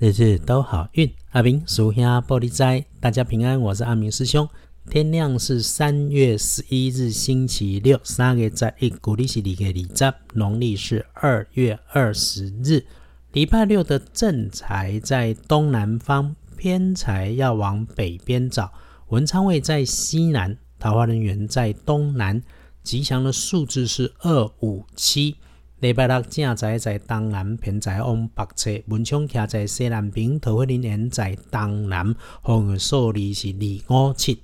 日日都好运，阿明属下玻璃斋，大家平安，我是阿明师兄。天亮是三月十一日星期六，三月在一，古历是二月二十，农历是二月二十日，礼拜六的正财在东南方，偏财要往北边找。文昌位在西南，桃花人员在东南，吉祥的数字是二五七。礼拜六正在在东南偏在往北侧，文昌徛在西南边，桃花林园在东南，红的数字是二五七。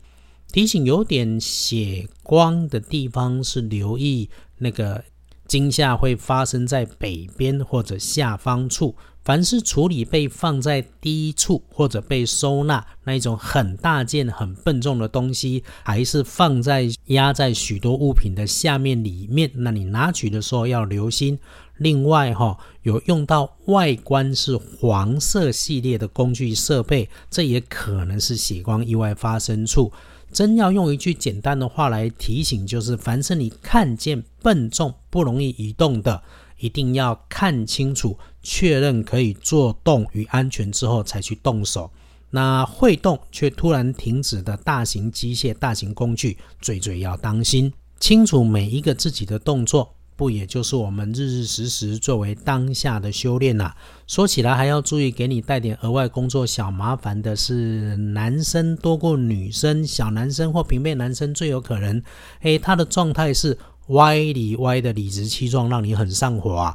提醒有点血光的地方是留意那个惊吓会发生在北边或者下方处。凡是处理被放在低处或者被收纳那一种很大件、很笨重的东西，还是放在压在许多物品的下面里面，那你拿取的时候要留心。另外，哈，有用到外观是黄色系列的工具设备，这也可能是血光意外发生处。真要用一句简单的话来提醒，就是凡是你看见笨重、不容易移动的。一定要看清楚，确认可以做动与安全之后才去动手。那会动却突然停止的大型机械、大型工具，最最要当心。清楚每一个自己的动作，不也就是我们日日时时作为当下的修炼呐？说起来还要注意，给你带点额外工作小麻烦的是男生多过女生，小男生或平辈男生最有可能。诶，他的状态是。歪理歪的理直气壮，让你很上火啊！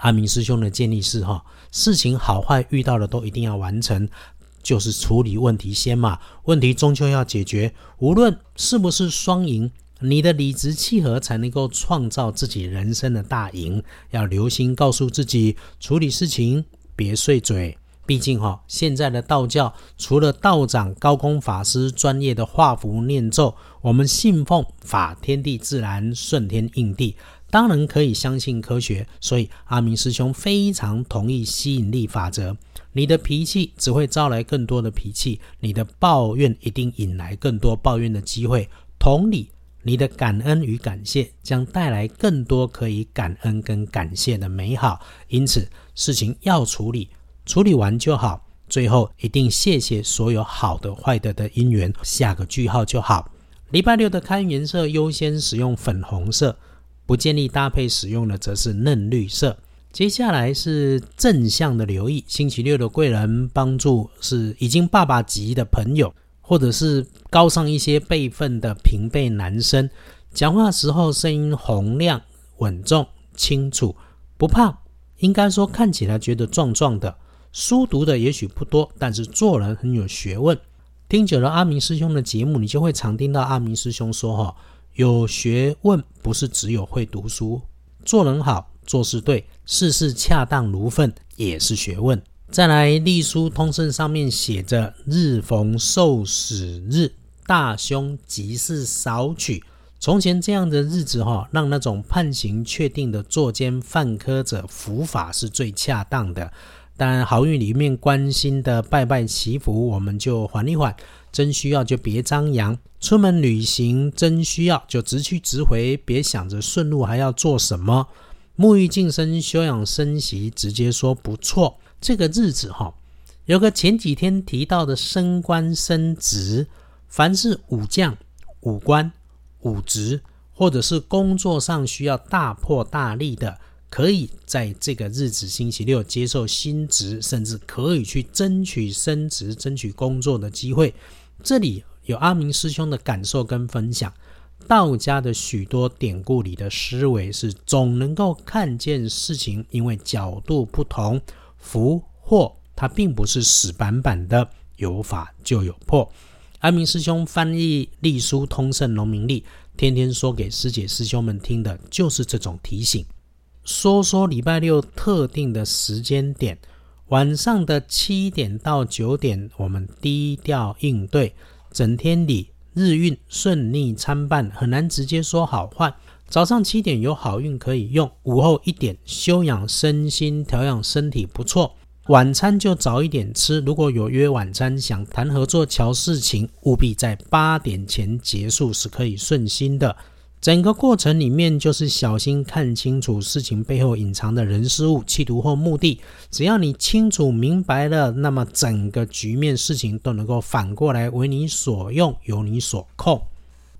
阿明师兄的建议是：哈，事情好坏遇到的都一定要完成，就是处理问题先嘛。问题终究要解决，无论是不是双赢，你的理直气和才能够创造自己人生的大赢。要留心告诉自己，处理事情别碎嘴。毕竟哈，现在的道教除了道长、高空法师专业的画符念咒，我们信奉法天地自然、顺天应地，当然可以相信科学。所以阿明师兄非常同意吸引力法则。你的脾气只会招来更多的脾气，你的抱怨一定引来更多抱怨的机会。同理，你的感恩与感谢将带来更多可以感恩跟感谢的美好。因此，事情要处理。处理完就好，最后一定谢谢所有好的、坏的的因缘，下个句号就好。礼拜六的看颜色优先使用粉红色，不建议搭配使用的则是嫩绿色。接下来是正向的留意，星期六的贵人帮助是已经爸爸级的朋友，或者是高上一些辈分的平辈男生，讲话时候声音洪亮、稳重、清楚，不胖，应该说看起来觉得壮壮的。书读的也许不多，但是做人很有学问。听久了阿明师兄的节目，你就会常听到阿明师兄说：“哈，有学问不是只有会读书，做人好，做事对，事事恰当如分也是学问。”再来，隶书通胜上面写着：“日逢受死日，大凶吉事少取。”从前这样的日子，哈，让那种判刑确定的作奸犯科者伏法是最恰当的。但好运里面关心的拜拜祈福，我们就缓一缓。真需要就别张扬。出门旅行真需要就直去直回，别想着顺路还要做什么。沐浴净身、休养生息，直接说不错。这个日子哈，有个前几天提到的升官升职，凡是武将、武官、武职，或者是工作上需要大破大立的。可以在这个日子星期六接受新职，甚至可以去争取升职、争取工作的机会。这里有阿明师兄的感受跟分享。道家的许多典故里的思维是总能够看见事情，因为角度不同，福祸它并不是死板板的，有法就有破。阿明师兄翻译《隶书通胜农民历》，天天说给师姐师兄们听的就是这种提醒。说说礼拜六特定的时间点，晚上的七点到九点，我们低调应对。整天里日运顺利参半，很难直接说好坏。早上七点有好运可以用，午后一点休养身心、调养身体不错。晚餐就早一点吃，如果有约晚餐想谈合作、瞧事情，务必在八点前结束是可以顺心的。整个过程里面就是小心看清楚事情背后隐藏的人事物、企图或目的。只要你清楚明白了，那么整个局面事情都能够反过来为你所用，由你所控。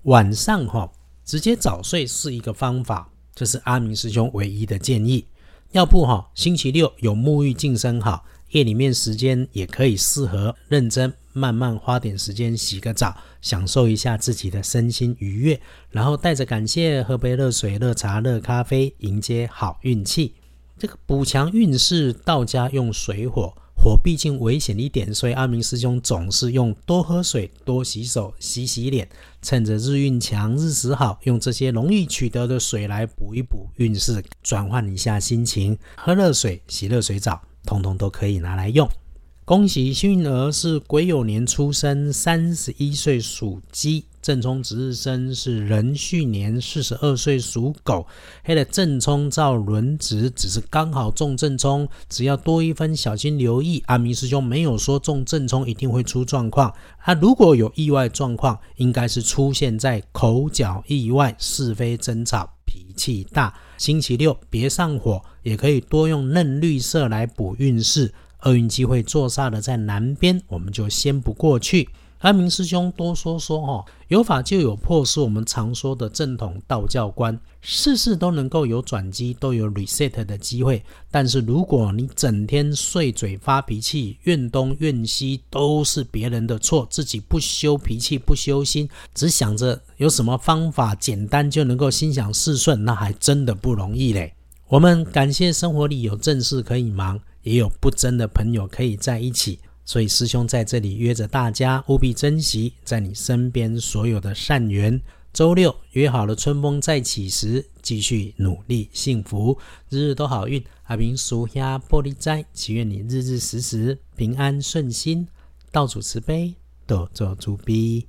晚上哈，直接早睡是一个方法，这是阿明师兄唯一的建议。要不哈，星期六有沐浴净身哈。夜里面时间也可以适合认真慢慢花点时间洗个澡，享受一下自己的身心愉悦，然后带着感谢喝杯热水、热茶、热咖啡，迎接好运气。这个补强运势，道家用水火，火毕竟危险一点，所以阿明师兄总是用多喝水、多洗手、洗洗脸，趁着日运强、日时好，用这些容易取得的水来补一补运势，转换一下心情，喝热水、洗热水澡。通通都可以拿来用。恭喜幸运儿是癸酉年出生，三十一岁属鸡，正冲值日生是壬戌年，四十二岁属狗。黑的正冲照轮值，只是刚好中正冲，只要多一分小心留意。阿明师兄没有说中正冲一定会出状况，啊，如果有意外状况，应该是出现在口角意外、是非争吵。脾气大，星期六别上火，也可以多用嫩绿色来补运势。厄运机会坐煞的在南边，我们就先不过去。阿明师兄多说说哦，有法就有破，是我们常说的正统道教观，事事都能够有转机，都有 reset 的机会。但是如果你整天碎嘴发脾气，怨东怨西，都是别人的错，自己不修脾气不修心，只想着有什么方法简单就能够心想事顺，那还真的不容易嘞。我们感谢生活里有正事可以忙，也有不争的朋友可以在一起。所以师兄在这里约着大家，务必珍惜在你身边所有的善缘。周六约好了，春风再起时，继续努力，幸福，日日都好运。阿明属下玻璃斋，祈愿你日日时时平安顺心，道主慈悲，多做主逼。